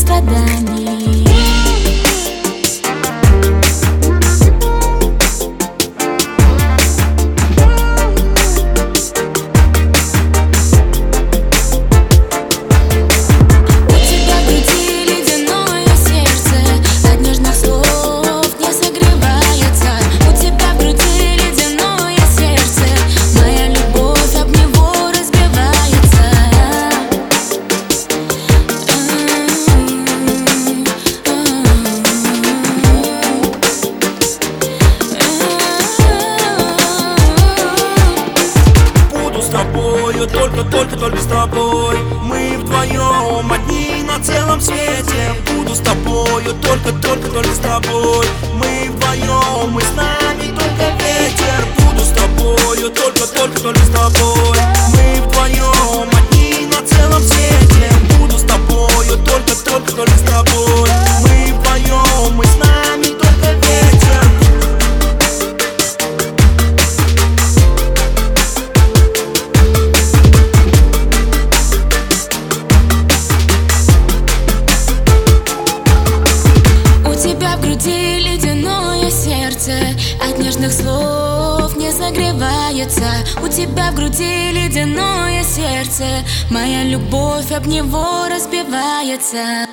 страданий тобою Только, только, только с тобой. Мы вдвоем одни на целом свете. Буду с тобою Только, только, только с тобой. Мы вдвоем, мы груди ледяное сердце. От нежных слов не согревается. У тебя в груди ледяное сердце. Моя любовь об него разбивается